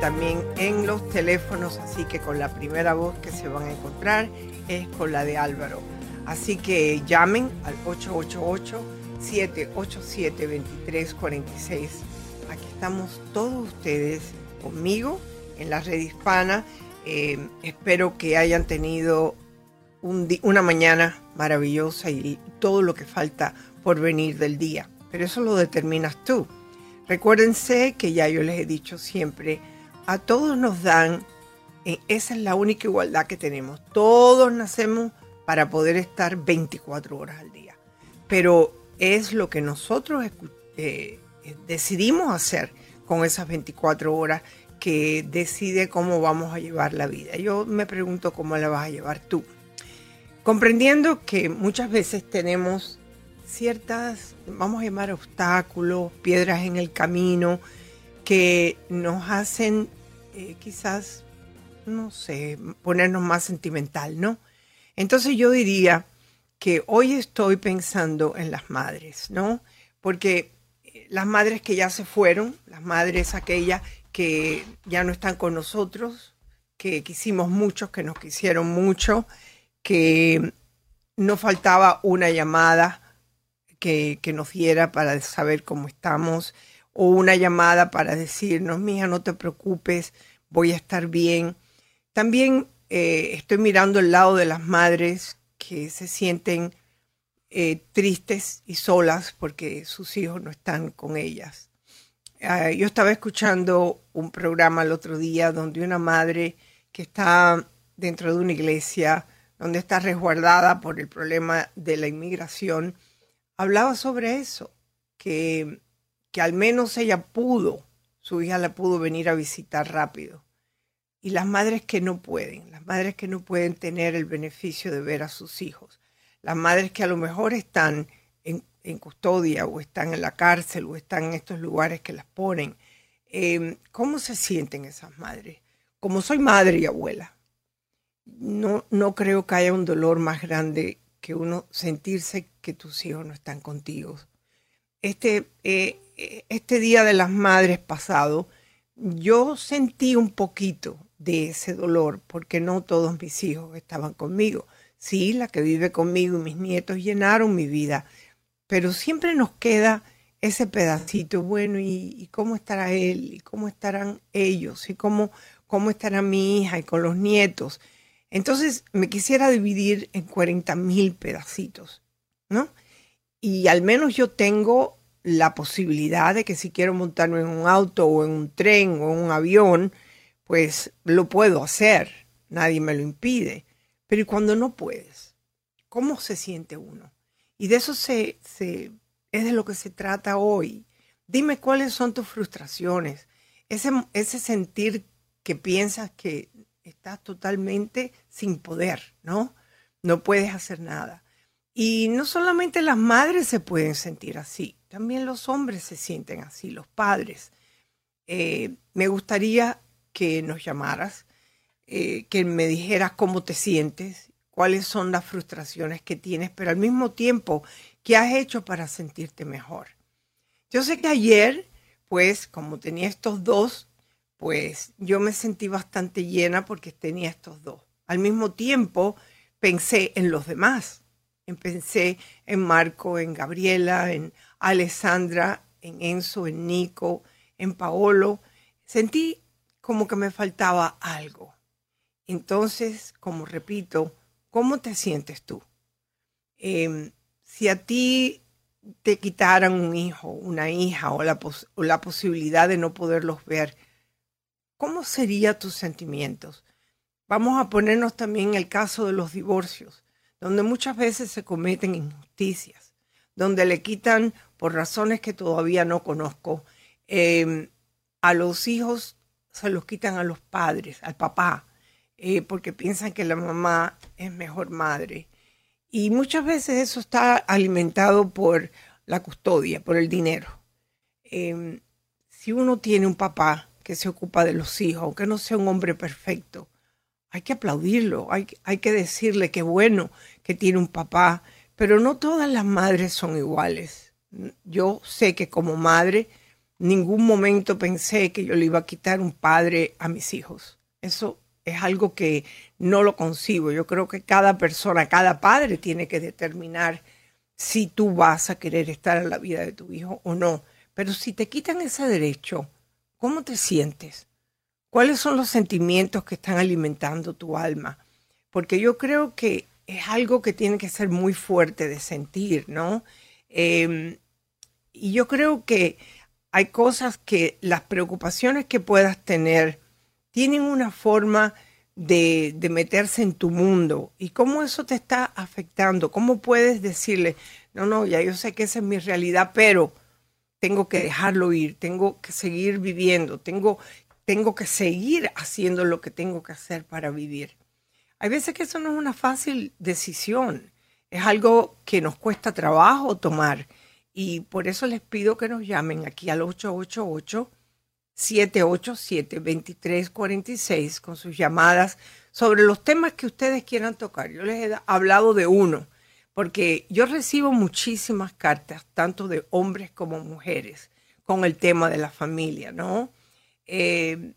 También en los teléfonos, así que con la primera voz que se van a encontrar es con la de Álvaro. Así que llamen al 888-787-2346. Aquí estamos todos ustedes conmigo en la red hispana. Eh, espero que hayan tenido una mañana maravillosa y todo lo que falta por venir del día. Pero eso lo determinas tú. Recuérdense que ya yo les he dicho siempre, a todos nos dan, eh, esa es la única igualdad que tenemos. Todos nacemos para poder estar 24 horas al día. Pero es lo que nosotros eh, decidimos hacer con esas 24 horas que decide cómo vamos a llevar la vida. Yo me pregunto cómo la vas a llevar tú. Comprendiendo que muchas veces tenemos ciertas, vamos a llamar obstáculos, piedras en el camino, que nos hacen eh, quizás, no sé, ponernos más sentimental, ¿no? Entonces yo diría que hoy estoy pensando en las madres, ¿no? Porque eh, las madres que ya se fueron, las madres aquellas que ya no están con nosotros, que quisimos mucho, que nos quisieron mucho, que no faltaba una llamada que, nos diera para saber cómo estamos o una llamada para decirnos, mija, no te preocupes, voy a estar bien. También eh, estoy mirando el lado de las madres que se sienten eh, tristes y solas porque sus hijos no están con ellas. Ah, yo estaba escuchando un programa el otro día donde una madre que está dentro de una iglesia, donde está resguardada por el problema de la inmigración, hablaba sobre eso, que, que al menos ella pudo, su hija la pudo venir a visitar rápido. Y las madres que no pueden, las madres que no pueden tener el beneficio de ver a sus hijos, las madres que a lo mejor están en, custodia o están en la cárcel o están en estos lugares que las ponen, em, ¿cómo se sienten esas madres? Como soy madre y abuela, no, no creo que haya un dolor más grande que uno sentirse que tus hijos no están contigo. Este, eh, este Día de las Madres pasado, yo sentí un poquito de ese dolor porque no todos mis hijos estaban conmigo. Sí, la que vive conmigo y mis nietos llenaron mi vida, pero siempre nos queda ese pedacito, bueno, ¿y, cómo estará él? ¿Y cómo estarán ellos? ¿Y cómo, cómo estará mi hija y con los nietos? Entonces me quisiera dividir en 40 mil pedacitos, ¿no? Y al menos yo tengo la posibilidad de que si quiero montarme en un auto o en un tren o en un avión, pues lo puedo hacer, nadie me lo impide. Pero ¿y cuando no puedes? ¿Cómo se siente uno? Y de eso se, se, es de lo que se trata hoy. Dime cuáles son tus frustraciones, ese, ese sentir que piensas que estás totalmente sin poder, ¿no? No puedes hacer nada. Y no solamente las madres se pueden sentir así, también los hombres se sienten así, los padres. Eh, me gustaría que nos llamaras, eh, que me dijeras cómo te sientes, cuáles son las frustraciones que tienes, pero al mismo tiempo, ¿qué has hecho para sentirte mejor? Yo sé que ayer, pues, como tenía estos dos pues yo me sentí bastante llena porque tenía estos dos. Al mismo tiempo pensé en los demás. Pensé en Marco, en Gabriela, en Alessandra, en Enzo, en Nico, en Paolo. Sentí como que me faltaba algo. Entonces, como repito, ¿cómo te sientes tú? Em, si a ti te quitaran un hijo, una hija o la, o la posibilidad de no poderlos ver, ¿cómo serían tus sentimientos? Vamos a ponernos también el caso de los divorcios, donde muchas veces se cometen injusticias, donde le quitan, por razones que todavía no conozco, em, a los hijos se los quitan a los padres, al papá, eh, porque piensan que la mamá es mejor madre. Y muchas veces eso está alimentado por la custodia, por el dinero. Em, si uno tiene un papá que se ocupa de los hijos, aunque no sea un hombre perfecto, hay que aplaudirlo, hay, hay que decirle que bueno que tiene un papá, pero no todas las madres son iguales. Yo sé que como madre, ningún momento pensé que yo le iba a quitar un padre a mis hijos. Eso es algo que no lo concibo. Yo creo que cada persona, cada padre tiene que determinar si tú vas a querer estar en la vida de tu hijo o no. Pero si te quitan ese derecho, ¿cómo te sientes? ¿Cuáles son los sentimientos que están alimentando tu alma? Porque yo creo que es algo que tiene que ser muy fuerte de sentir, ¿no? Em, y yo creo que hay cosas que las preocupaciones que puedas tener tienen una forma de, meterse en tu mundo y cómo eso te está afectando, cómo puedes decirle, no, no, ya yo sé que esa es mi realidad, pero tengo que dejarlo ir, tengo que seguir viviendo, tengo, tengo que seguir haciendo lo que tengo que hacer para vivir. Hay veces que eso no es una fácil decisión, es algo que nos cuesta trabajo tomar y por eso les pido que nos llamen aquí al 888 787-2346 con sus llamadas sobre los temas que ustedes quieran tocar. Yo les he hablado de uno, porque yo recibo muchísimas cartas, tanto de hombres como mujeres, con el tema de la familia, ¿no? Eh,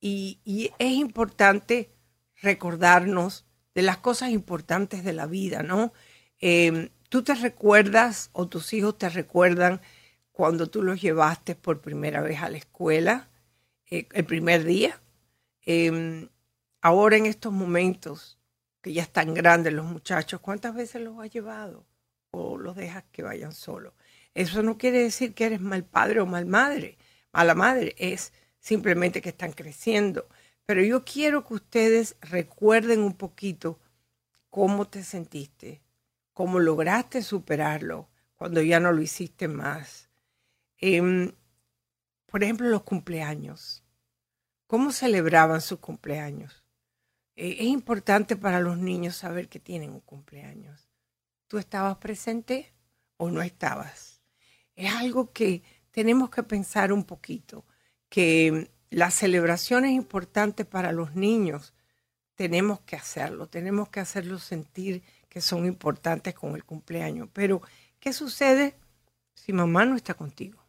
y, es importante recordarnos de las cosas importantes de la vida, ¿no? Eh, tú te recuerdas o tus hijos te recuerdan cuando tú los llevaste por primera vez a la escuela, eh, el primer día. Em, ahora en estos momentos, que ya están grandes los muchachos, ¿cuántas veces los has llevado? O los dejas que vayan solos. Eso no quiere decir que eres mal padre o mal madre, mala madre, es simplemente que están creciendo. Pero yo quiero que ustedes recuerden un poquito cómo te sentiste, cómo lograste superarlo cuando ya no lo hiciste más. Em, por ejemplo, los cumpleaños. ¿Cómo celebraban sus cumpleaños? Eh, es importante para los niños saber que tienen un cumpleaños. ¿Tú estabas presente o no estabas? Es algo que tenemos que pensar un poquito, que las celebraciones importantes para los niños tenemos que hacerlo, tenemos que hacerlos sentir que son importantes con el cumpleaños. Pero, ¿qué sucede si mamá no está contigo?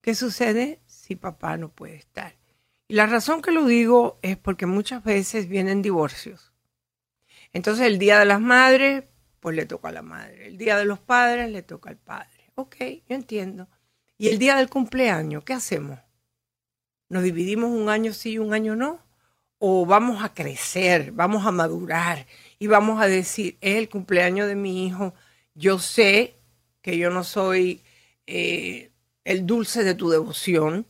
¿Qué sucede si papá no puede estar? Y la razón que lo digo es porque muchas veces vienen divorcios. Entonces el día de las madres, pues le toca a la madre. El día de los padres le toca al padre. Ok, yo entiendo. Y el día del cumpleaños, ¿qué hacemos? ¿Nos dividimos un año sí y un año no? ¿O vamos a crecer, vamos a madurar y vamos a decir, es el cumpleaños de mi hijo, yo sé que yo no soy eh, el dulce de tu devoción,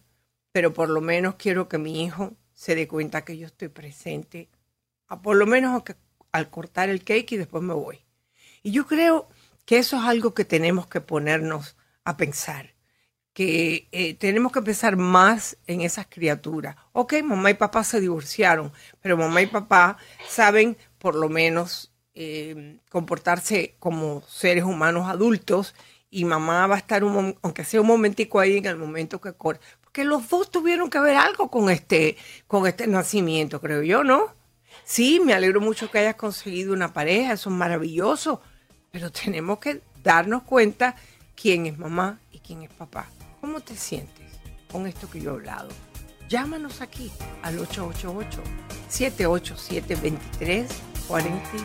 pero por lo menos quiero que mi hijo se dé cuenta que yo estoy presente, por lo menos al cortar el cake y después me voy. Y yo creo que eso es algo que tenemos que ponernos a pensar, que eh, tenemos que pensar más en esas criaturas. Ok, mamá y papá se divorciaron, pero mamá y papá saben por lo menos eh, comportarse como seres humanos adultos y mamá va a estar, un, aunque sea un momentico ahí en el momento que corre. Porque los dos tuvieron que ver algo con este, con este nacimiento, creo yo, ¿no? Sí, me alegro mucho que hayas conseguido una pareja, eso es maravilloso, pero tenemos que darnos cuenta quién es mamá y quién es papá. ¿Cómo te sientes con esto que yo he hablado? Llámanos aquí al 888 787 2346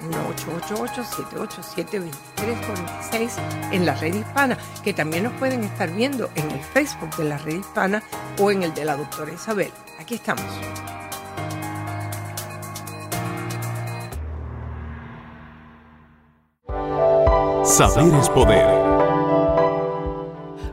1-888-787-2346 en la red hispana, que también nos pueden estar viendo en el Facebook de la red hispana o en el de la doctora Isabel. Aquí estamos. Saber es poder.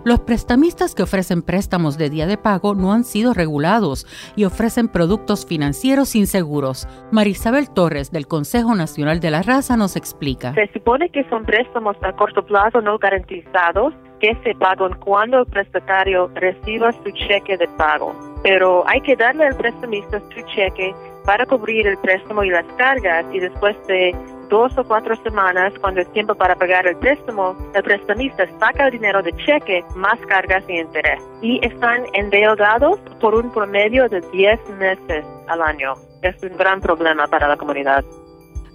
Los prestamistas que ofrecen préstamos de día de pago no han sido regulados y ofrecen productos financieros inseguros. Marisabel Torres del Consejo Nacional de la Raza nos explica. Se supone que son préstamos a corto plazo no garantizados que se pagan cuando el prestatario reciba su cheque de pago. Pero hay que darle al prestamista su cheque para cubrir el préstamo y las cargas y después de dos o cuatro semanas, cuando es tiempo para pagar el préstamo, el prestamista saca el dinero de cheque más cargas y interés. Y están endeudados por un promedio de 10 meses al año. Es un gran problema para la comunidad.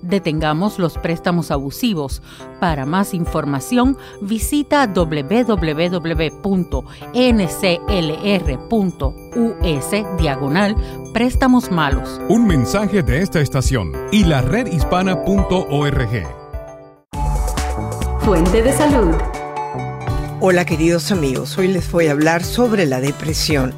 Detengamos los préstamos abusivos. Para más información, visita www.nclr.us diagonal préstamos malos. Un mensaje de esta estación y la redhispana.org. Fuente de salud. Hola queridos amigos, hoy les voy a hablar sobre la depresión.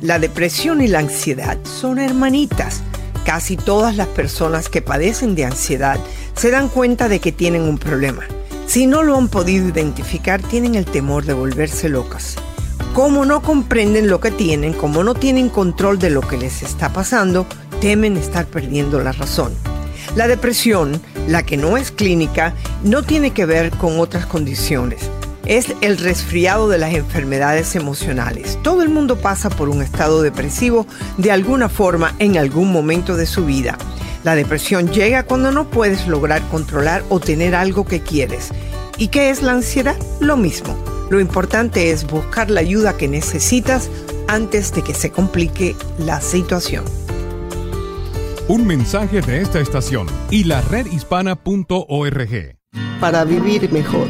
La depresión y la ansiedad son hermanitas Casi todas las personas que padecen de ansiedad se dan cuenta de que tienen un problema. Si no lo han podido identificar, tienen el temor de volverse locas. Como no comprenden lo que tienen, como no tienen control de lo que les está pasando, temen estar perdiendo la razón. La depresión, la que no es clínica, no tiene que ver con otras condiciones es el resfriado de las enfermedades emocionales. Todo el mundo pasa por un estado depresivo de alguna forma en algún momento de su vida. La depresión llega cuando no puedes lograr controlar o tener algo que quieres. ¿Y qué es la ansiedad? Lo mismo. Lo importante es buscar la ayuda que necesitas antes de que se complique la situación. Un mensaje de esta estación y la redhispana.org. Para vivir mejor.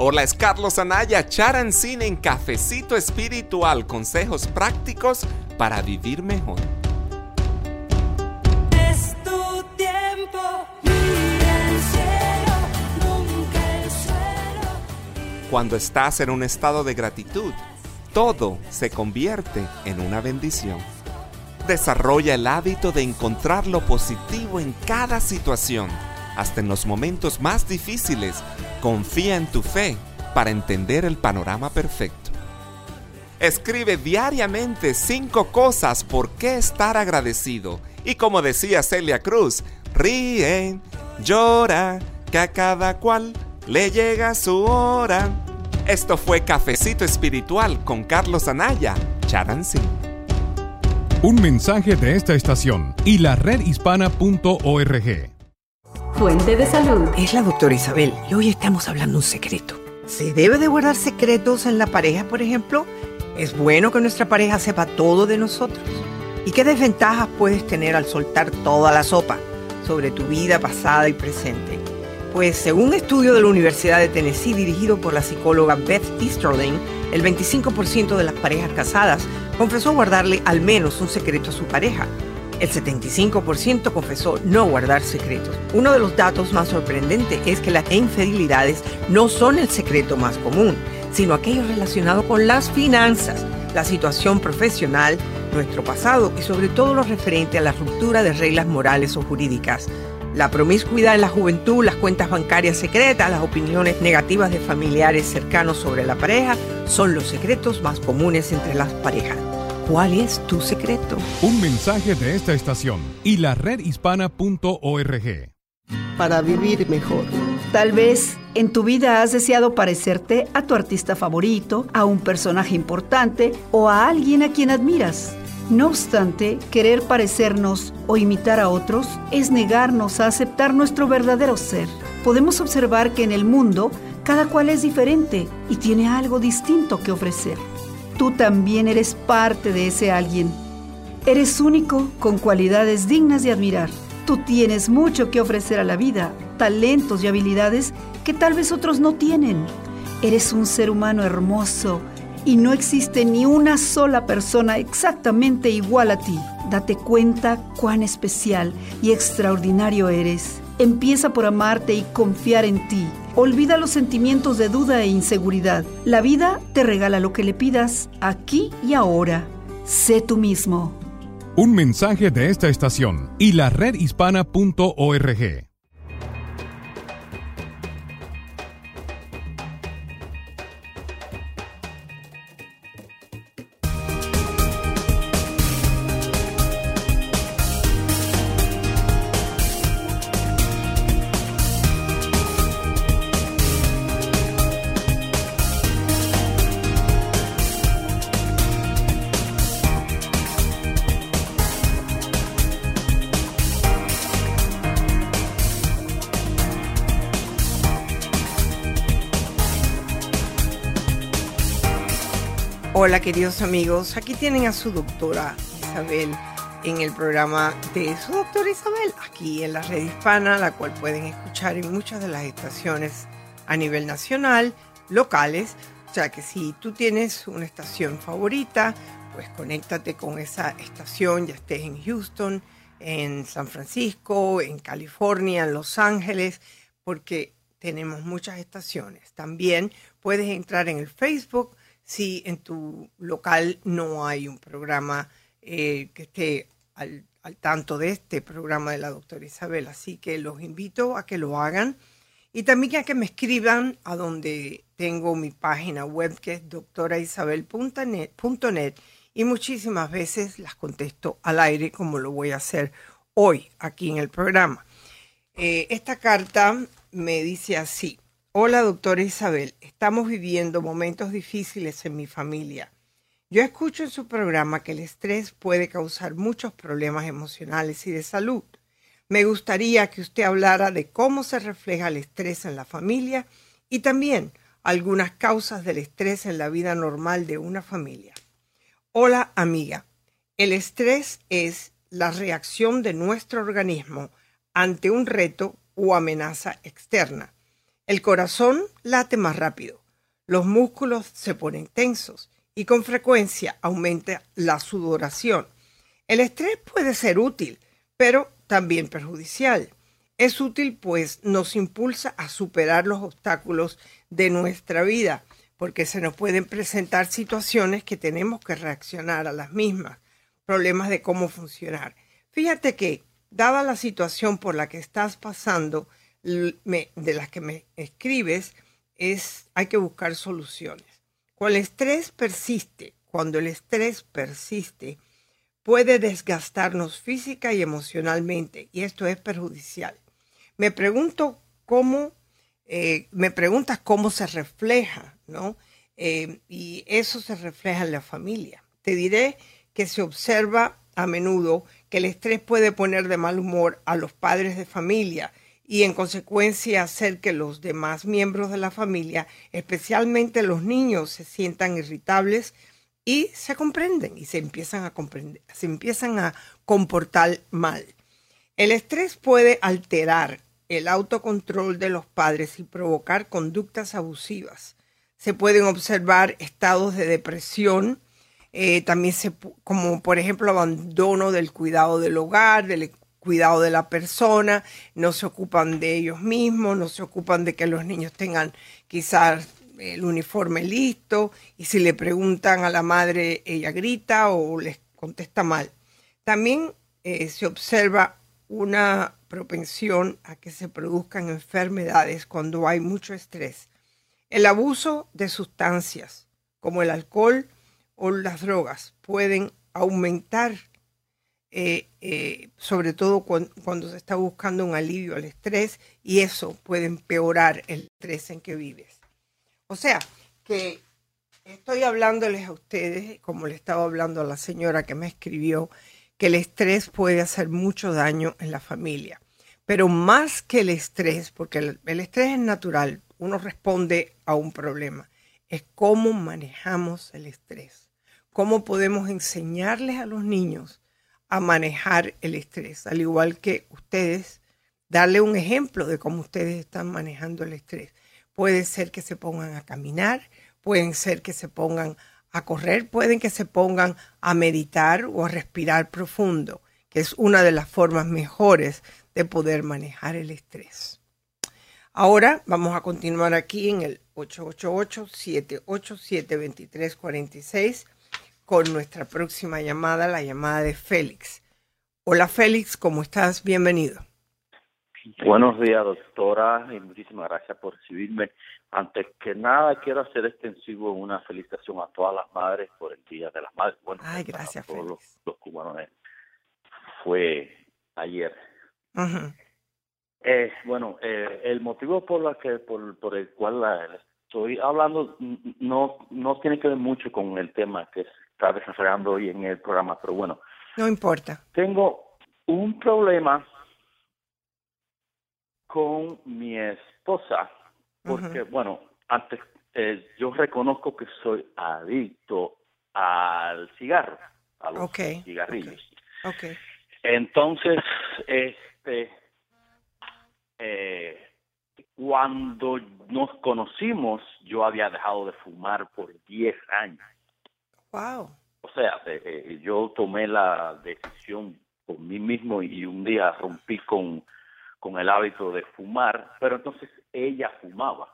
Hola, es Carlos Anaya, Charancine en Cafecito Espiritual, consejos prácticos para vivir mejor. Es tu tiempo, mira el cielo, nunca el suelo. Cuando estás en un estado de gratitud, todo se convierte en una bendición. Desarrolla el hábito de encontrar lo positivo en cada situación, hasta en los momentos más difíciles Confía en tu fe para entender el panorama perfecto. Escribe diariamente cinco cosas por qué estar agradecido. Y como decía Celia Cruz, ríe, llora, que a cada cual le llega su hora. Esto fue Cafecito Espiritual con Carlos Anaya, Charancy. Un mensaje de esta estación y la redhispana.org. Fuente de salud. Es la doctora Isabel y hoy estamos hablando un secreto. ¿Se debe de guardar secretos en la pareja, por ejemplo? ¿Es bueno que nuestra pareja sepa todo de nosotros? ¿Y qué desventajas puedes tener al soltar toda la sopa sobre tu vida pasada y presente? Pues según un estudio de la Universidad de Tennessee dirigido por la psicóloga Beth Easterling, el 25% de las parejas casadas confesó guardarle al menos un secreto a su pareja el 75% confesó no guardar secretos. Uno de los datos más sorprendentes es que las infidelidades no son el secreto más común, sino aquello relacionado con las finanzas, la situación profesional, nuestro pasado y sobre todo lo referente a la ruptura de reglas morales o jurídicas. La promiscuidad en la juventud, las cuentas bancarias secretas, las opiniones negativas de familiares cercanos sobre la pareja son los secretos más comunes entre las parejas. ¿Cuál es tu secreto? Un mensaje de esta estación y la redhispana.org. Para vivir mejor. Tal vez en tu vida has deseado parecerte a tu artista favorito, a un personaje importante o a alguien a quien admiras. No obstante, querer parecernos o imitar a otros es negarnos a aceptar nuestro verdadero ser. Podemos observar que en el mundo cada cual es diferente y tiene algo distinto que ofrecer tú también eres parte de ese alguien. Eres único con cualidades dignas de admirar. Tú tienes mucho que ofrecer a la vida, talentos y habilidades que tal vez otros no tienen. Eres un ser humano hermoso y no existe ni una sola persona exactamente igual a ti. Date cuenta cuán especial y extraordinario eres. Empieza por amarte y confiar en ti. Olvida los sentimientos de duda e inseguridad. La vida te regala lo que le pidas aquí y ahora. Sé tú mismo. Un mensaje de esta estación y la redhispana.org. Hola queridos amigos, aquí tienen a su doctora Isabel en el programa de su doctora Isabel, aquí en la red hispana, la cual pueden escuchar en muchas de las estaciones a nivel nacional, locales. O sea que si tú tienes una estación favorita, pues conéctate con esa estación, ya estés en Houston, en San Francisco, en California, en Los Ángeles, porque tenemos muchas estaciones. También puedes entrar en el Facebook si en tu local no hay un programa eh, que esté al, tanto de este programa de la doctora Isabel. Así que los invito a que lo hagan y también a que me escriban a donde tengo mi página web que es doctoraisabel.net y muchísimas veces las contesto al aire como lo voy a hacer hoy aquí en el programa. Eh, esta carta me dice así. Hola, doctora Isabel. Estamos viviendo momentos difíciles en mi familia. Yo escucho en su programa que el estrés puede causar muchos problemas emocionales y de salud. Me gustaría que usted hablara de cómo se refleja el estrés en la familia y también algunas causas del estrés en la vida normal de una familia. Hola amiga, el estrés es la reacción de nuestro organismo ante un reto o amenaza externa. El corazón late más rápido, los músculos se ponen tensos y con frecuencia aumenta la sudoración. El estrés puede ser útil, pero también perjudicial. Es útil pues nos impulsa a superar los obstáculos de nuestra vida, porque se nos pueden presentar situaciones que tenemos que reaccionar a las mismas, problemas de cómo funcionar. Fíjate que, dada la situación por la que estás pasando, de las que me escribes, es hay que buscar soluciones. Cuando el estrés persiste, cuando el estrés persiste, puede desgastarnos física y emocionalmente, y esto es perjudicial. Me pregunto cómo, eh, me preguntas cómo se refleja, ¿no? Eh, y eso se refleja en la familia. Te diré que se observa a menudo que el estrés puede poner de mal humor a los padres de familia y en consecuencia hacer que los demás miembros de la familia, especialmente los niños, se sientan irritables y se comprenden y se empiezan a comprender, se empiezan a comportar mal. El estrés puede alterar el autocontrol de los padres y provocar conductas abusivas. Se pueden observar estados de depresión, eh, también se, como por ejemplo abandono del cuidado del hogar, del cuidado de la persona, no se ocupan de ellos mismos, no se ocupan de que los niños tengan quizás el uniforme listo y si le preguntan a la madre ella grita o les contesta mal. También eh, se observa una propensión a que se produzcan enfermedades cuando hay mucho estrés. El abuso de sustancias como el alcohol o las drogas pueden aumentar eh, eh, sobre todo cuando, se está buscando un alivio al estrés y eso puede empeorar el estrés en que vives. O sea, que estoy hablándoles a ustedes, como le estaba hablando a la señora que me escribió, que el estrés puede hacer mucho daño en la familia. Pero más que el estrés, porque el, el estrés es natural, uno responde a un problema, es cómo manejamos el estrés, cómo podemos enseñarles a los niños a manejar el estrés, al igual que ustedes, darle un ejemplo de cómo ustedes están manejando el estrés. Puede ser que se pongan a caminar, pueden ser que se pongan a correr, pueden que se pongan a meditar o a respirar profundo, que es una de las formas mejores de poder manejar el estrés. Ahora vamos a continuar aquí en el 888-787-2346 con nuestra próxima llamada, la llamada de Félix. Hola Félix, ¿cómo estás? Bienvenido. Buenos días, doctora, y muchísimas gracias por recibirme. Antes que nada, quiero hacer extensivo una felicitación a todas las madres por el Día de las Madres. Bueno, Ay, gracias, a todos los, cubanos. Eh, fue ayer. eh, bueno, eh, el motivo por, la que, por, por el cual la, estoy hablando no, no tiene que ver mucho con el tema que es está desarrollando hoy en el programa, pero bueno. No importa. Tengo un problema con mi esposa, porque, bueno, antes eh, yo reconozco que soy adicto al cigarro, a los cigarrillos. Ok. Entonces, este, eh, cuando nos conocimos, yo había dejado de fumar por 10 años. Wow. O sea, eh, eh, yo tomé la decisión por mí mismo y un día rompí con, con el hábito de fumar, pero entonces ella fumaba,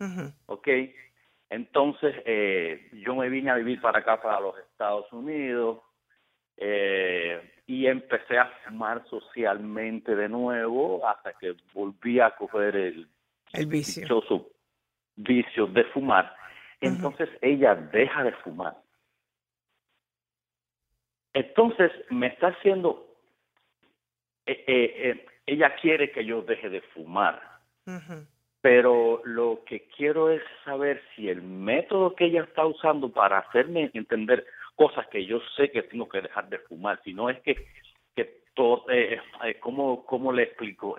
Ujú. ¿ok? Entonces eh, yo me vine a vivir para acá, para los Estados Unidos, eh, y empecé a fumar socialmente de nuevo hasta que volví a coger el El vicio de fumar. Entonces ella deja de fumar. Entonces me está haciendo, eh, eh, eh, ella quiere que yo deje de fumar, pero lo que quiero es saber si el método que ella está usando para hacerme entender cosas que yo sé que tengo que dejar de fumar, si no es que, que todo, ¿cómo, ¿cómo le explico?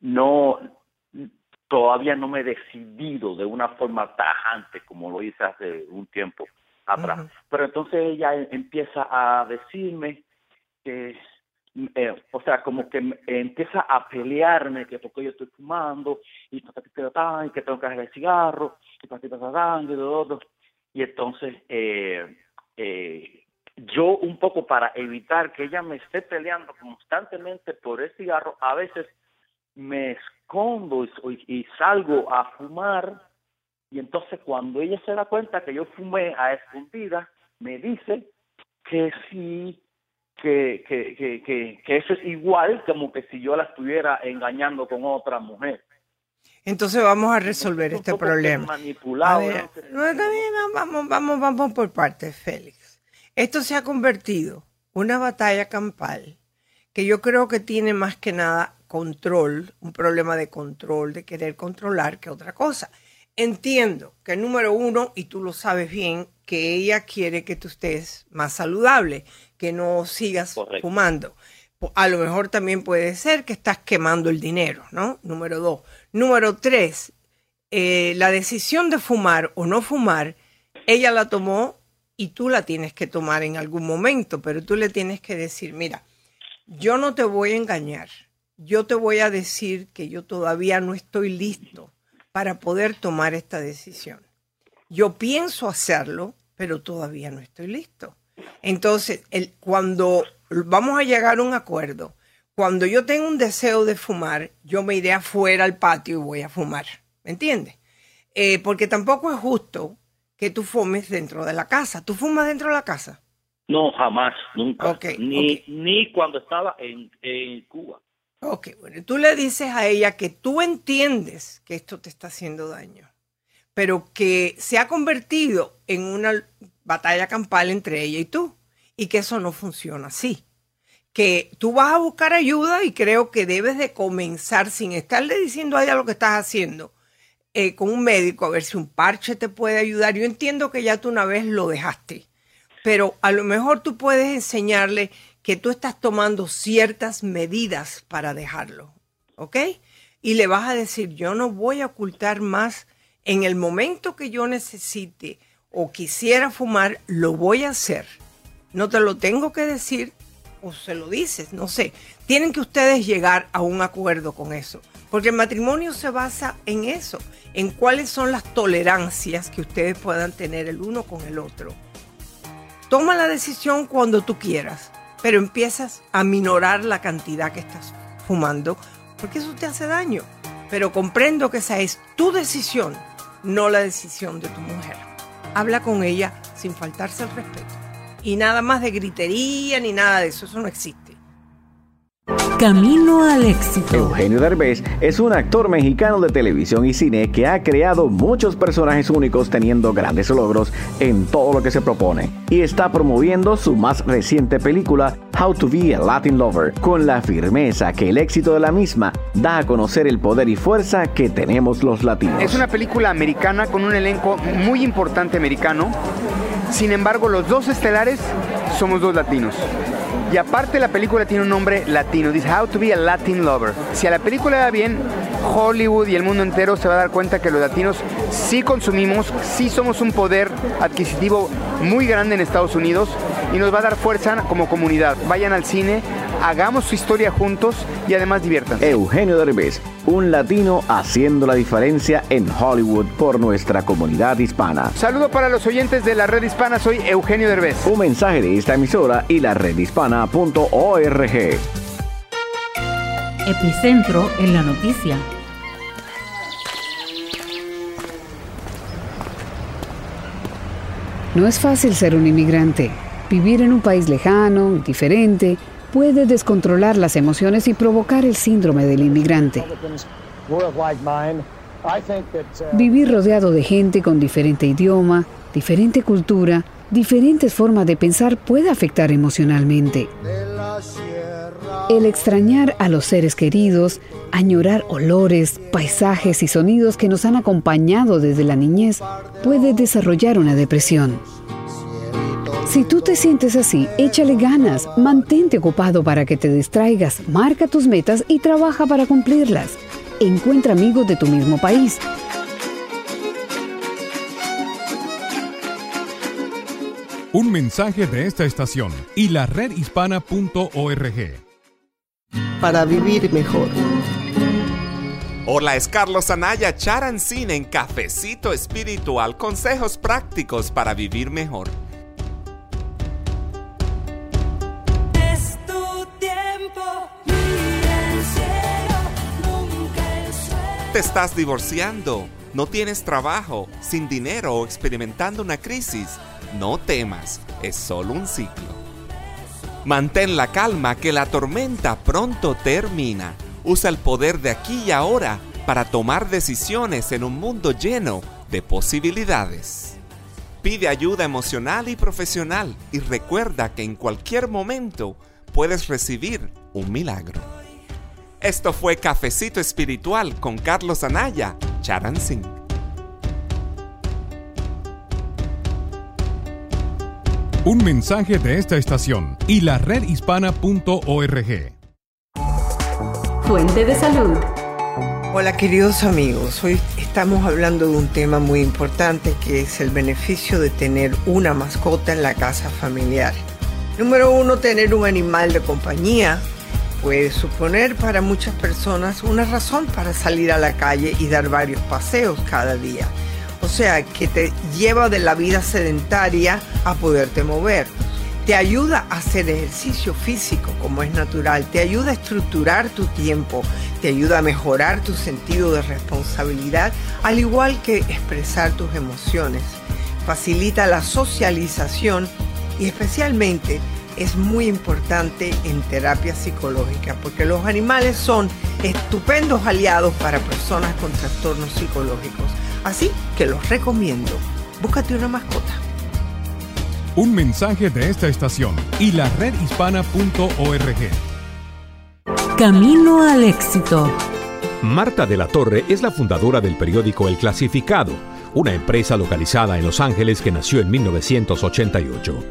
No, todavía no me he decidido de una forma tajante como lo hice hace un tiempo atrás. Pero entonces ella em- empieza a decirme que, eh, o sea, como que empieza a pelearme que porque yo estoy fumando y, que tengo que dejar el cigarro y, lo otro. Y entonces eh, eh, yo un poco para evitar que ella me esté peleando constantemente por el cigarro, a veces me escondo y, y salgo a fumar y entonces cuando ella se da cuenta que yo fumé a escondida, me dice que sí, que, que, que, que, eso es igual como que si yo la estuviera engañando con otra mujer. Entonces vamos a resolver este problema. Manipulado. Ver, ¿no? bien, vamos, vamos, vamos por partes, Félix. Esto se ha convertido una batalla campal que yo creo que tiene más que nada control, un problema de control, de querer controlar que otra cosa. Entiendo que número uno, y tú lo sabes bien, que ella quiere que tú estés más saludable, que no sigas Correcto. fumando. A lo mejor también puede ser que estás quemando el dinero, ¿no? Número dos. Número tres, eh, la decisión de fumar o no fumar, ella la tomó y tú la tienes que tomar en algún momento, pero tú le tienes que decir, mira, yo no te voy a engañar, yo te voy a decir que yo todavía no estoy listo para poder tomar esta decisión. Yo pienso hacerlo, pero todavía no estoy listo. Entonces, cuando vamos a llegar a un acuerdo, cuando yo tengo un deseo de fumar, yo me iré afuera al patio y voy a fumar. ¿Me entiendes? Eh, porque tampoco es justo que tú fumes dentro de la casa. ¿Tú fumas dentro de la casa? No, jamás, nunca. Ni, ni cuando estaba en, en Cuba. Ok, bueno, tú le dices a ella que tú entiendes que esto te está haciendo daño, pero que se ha convertido en una batalla campal entre ella y tú, y que eso no funciona así. Que tú vas a buscar ayuda y creo que debes de comenzar sin estarle diciendo a ella lo que estás haciendo, eh, con un médico a ver si un parche te puede ayudar. Yo entiendo que ya tú una vez lo dejaste, pero a lo mejor tú puedes enseñarle que tú estás tomando ciertas medidas para dejarlo, ¿ok? Y le vas a decir, yo no voy a ocultar más en el momento que yo necesite o quisiera fumar, lo voy a hacer. No te lo tengo que decir o se lo dices, no sé. Tienen que ustedes llegar a un acuerdo con eso, porque el matrimonio se basa en eso, en cuáles son las tolerancias que ustedes puedan tener el uno con el otro. Toma la decisión cuando tú quieras, pero empiezas a minorar la cantidad que estás fumando, porque eso te hace daño. Pero comprendo que esa es tu decisión, no la decisión de tu mujer. Habla con ella sin faltarse el respeto. Y nada más de gritería ni nada de eso, eso no existe. Camino al éxito. Eugenio Derbez es un actor mexicano de televisión y cine que ha creado muchos personajes únicos teniendo grandes logros en todo lo que se propone. Y está promoviendo su más reciente película, How to Be a Latin Lover, con la firmeza que el éxito de la misma da a conocer el poder y fuerza que tenemos los latinos. Es una película americana con un elenco muy importante americano. Sin embargo, los dos estelares somos dos latinos. Y aparte la película tiene un nombre latino, dice How to be a Latin Lover. Si a la película va bien, Hollywood y el mundo entero se va a dar cuenta que los latinos sí consumimos, sí somos un poder adquisitivo muy grande en Estados Unidos y nos va a dar fuerza como comunidad. Vayan al cine, hagamos su historia juntos y además diviertan. Eugenio Derbez, un latino haciendo la diferencia en Hollywood por nuestra comunidad hispana. Saludo para los oyentes de la red hispana, soy Eugenio Derbez. Un mensaje de esta emisora y la redhispana.org. Epicentro en la noticia. No es fácil ser un inmigrante. Vivir en un país lejano, diferente, puede descontrolar las emociones y provocar el síndrome del inmigrante. Vivir rodeado de gente con diferente idioma, diferente cultura, diferentes formas de pensar puede afectar emocionalmente. El extrañar a los seres queridos, añorar olores, paisajes y sonidos que nos han acompañado desde la niñez puede desarrollar una depresión. Si tú te sientes así, échale ganas, mantente ocupado para que te distraigas, marca tus metas y trabaja para cumplirlas. Encuentra amigos de tu mismo país. Un mensaje de esta estación y la redhispana.org. Para vivir mejor. Hola, es Carlos Anaya Charancín en Cafecito Espiritual, consejos prácticos para vivir mejor. Te estás divorciando, no tienes trabajo, sin dinero o experimentando una crisis. No temas, es solo un ciclo. Mantén la calma que la tormenta pronto termina. Usa el poder de aquí y ahora para tomar decisiones en un mundo lleno de posibilidades. Pide ayuda emocional y profesional y recuerda que en cualquier momento puedes recibir un milagro. Esto fue Cafecito Espiritual con Carlos Anaya, Charan Singh. Un mensaje de esta estación y la redhispana.org. Fuente de salud. Hola queridos amigos, hoy estamos hablando de un tema muy importante que es el beneficio de tener una mascota en la casa familiar. Número uno, tener un animal de compañía puede suponer para muchas personas una razón para salir a la calle y dar varios paseos cada día. O sea, que te lleva de la vida sedentaria a poderte mover. Te ayuda a hacer ejercicio físico como es natural, te ayuda a estructurar tu tiempo, te ayuda a mejorar tu sentido de responsabilidad, al igual que expresar tus emociones. Facilita la socialización y especialmente es muy importante en terapia psicológica porque los animales son estupendos aliados para personas con trastornos psicológicos. Así que los recomiendo. Búscate una mascota. Un mensaje de esta estación y la redhispana.org. Camino al éxito. Marta de la Torre es la fundadora del periódico El Clasificado, una empresa localizada en Los Ángeles que nació en 1988.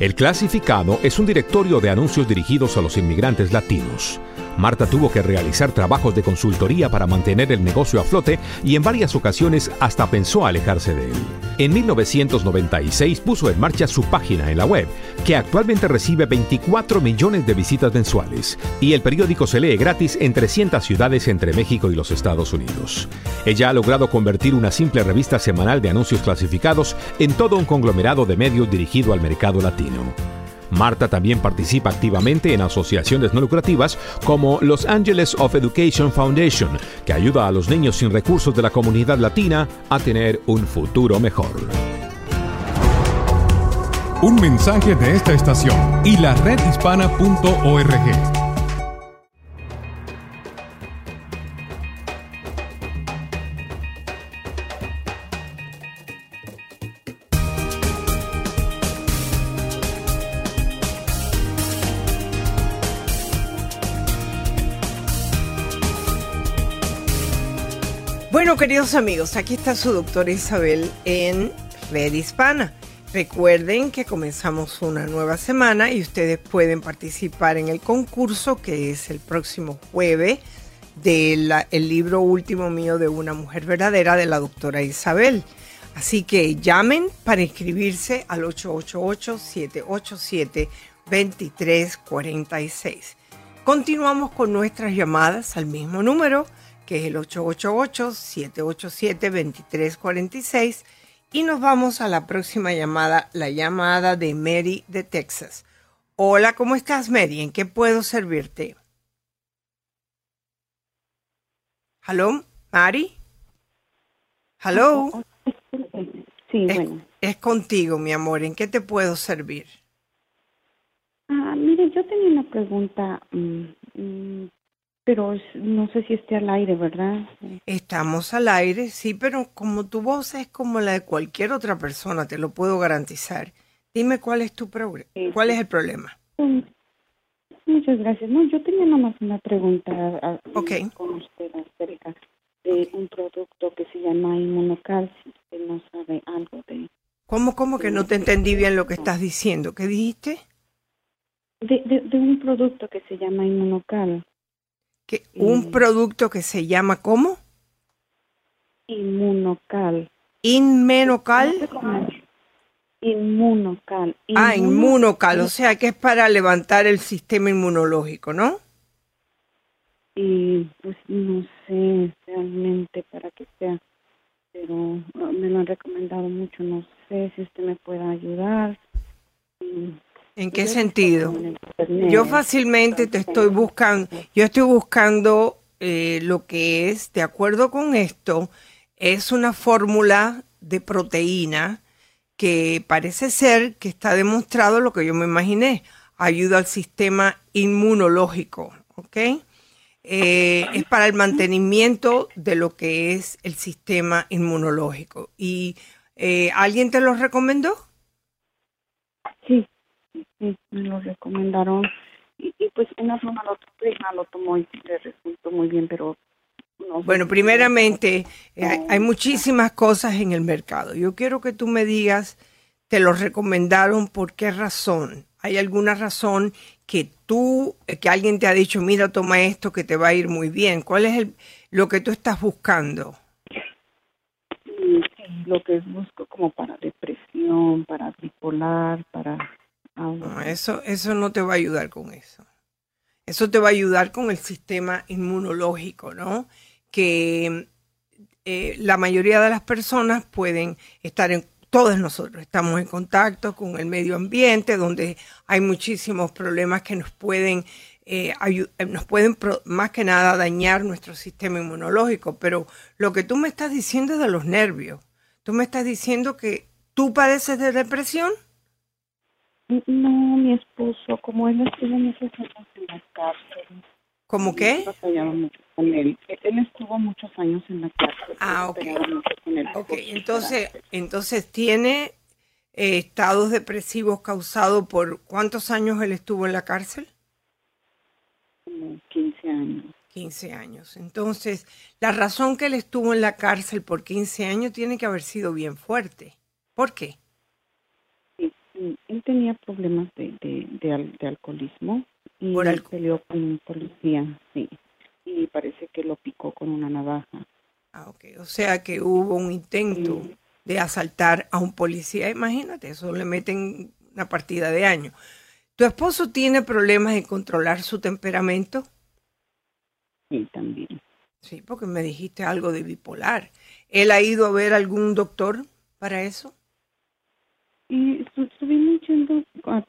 El Clasificado es un directorio de anuncios dirigidos a los inmigrantes latinos. Marta tuvo que realizar trabajos de consultoría para mantener el negocio a flote y en varias ocasiones hasta pensó alejarse de él. En 1996 puso en marcha su página en la web, que actualmente recibe 24 millones de visitas mensuales, y el periódico se lee gratis en 300 ciudades entre México y los Estados Unidos. Ella ha logrado convertir una simple revista semanal de anuncios clasificados en todo un conglomerado de medios dirigido al mercado latino. Marta también participa activamente en asociaciones no lucrativas como Los Angeles of Education Foundation, que ayuda a los niños sin recursos de la comunidad latina a tener un futuro mejor. Un mensaje de esta estación y la redhispana.org. amigos, aquí está su doctora Isabel en Red Hispana. Recuerden que comenzamos una nueva semana y ustedes pueden participar en el concurso que es el próximo jueves del libro último mío de Una Mujer Verdadera de la doctora Isabel. Así que llamen para inscribirse al 888-787-2346. Continuamos con nuestras llamadas al mismo número, que es el 888-787-2346 y nos vamos a la próxima llamada, la llamada de Mary de Texas. Hola, ¿cómo estás, Mary? ¿En qué puedo servirte? ¿Hello, Mary? ¿Hello? Sí, es, bueno. es contigo, mi amor. ¿En qué te puedo servir? Ah, mire, yo tenía una pregunta, mm, mm, pero no sé si esté al aire, ¿verdad? Estamos al aire, sí, pero como tu voz es como la de cualquier otra persona, te lo puedo garantizar. Dime cuál es tu problema. ¿Cuál es el problema? Mm, Muchas gracias. No, yo tenía nomás una pregunta ah, con usted acerca de un producto que se llama Inmunocal, si usted no sabe algo de, ¿Cómo, cómo que no te entendí bien lo que estás diciendo? ¿Qué dijiste? de, de, de un producto que se llama Inmunocal. Que un producto que se llama ¿cómo? Inmunocal. Inmenocal. Inmunocal. Ah, inmunocal, o sea que es para levantar el sistema inmunológico, ¿no? Y pues no sé realmente para qué sea, pero me lo han recomendado mucho. No sé si usted me pueda ayudar. Y, ¿En qué sentido? Yo fácilmente te estoy buscando, yo estoy buscando eh, lo que es, de acuerdo con esto, es una fórmula de proteína que parece ser que está demostrado lo que yo me imaginé, ayuda al sistema inmunológico, ¿ok? Eh, es para el mantenimiento de lo que es el sistema inmunológico. ¿Y eh, alguien te lo recomendó? Me lo recomendaron. Y, y pues una forma lo, lo tomó y le resultó muy bien, pero no Bueno, primeramente, eh, hay, hay muchísimas cosas en el mercado. Yo quiero que tú me digas, te lo recomendaron, ¿por qué razón? ¿Hay alguna razón que tú, eh, que alguien te ha dicho, mira, toma esto que te va a ir muy bien? ¿Cuál es el, lo que tú estás buscando? Mm, sí, lo que busco como para depresión, para bipolar, para. No, eso, eso no te va a ayudar con eso. Eso te va a ayudar con el sistema inmunológico, ¿no? Que eh, la mayoría de las personas pueden estar en, todos nosotros estamos en contacto con el medio ambiente, donde hay muchísimos problemas que nos pueden, eh, eh, nos pueden más que nada dañar nuestro sistema inmunológico. Pero lo que tú me estás diciendo es de los nervios. Tú me estás diciendo que tú padeces de depresión. No, mi esposo, como él estuvo muchos años en la cárcel. ¿Cómo qué? Mucho con él. Él estuvo muchos años en la cárcel. Ah, ok. con él Ok, entonces, entonces tiene eh, estados depresivos causados por cuántos años él estuvo en la cárcel? como 15 años. 15 años. Entonces, la razón que él estuvo en la cárcel por 15 años tiene que haber sido bien fuerte. ¿Por qué? Sí, sí, él tenía problemas de, de, de, de alcoholismo y Por él peleó con un policía, sí. Y parece que lo picó con una navaja. Ah, ok. O sea que hubo un intento de asaltar a un policía. Imagínate, eso le meten una partida de años. ¿Tu esposo tiene problemas en controlar su temperamento? Sí, también. Sí, porque me dijiste algo de bipolar. ¿Él ha ido a ver algún doctor para eso? Y yendo a,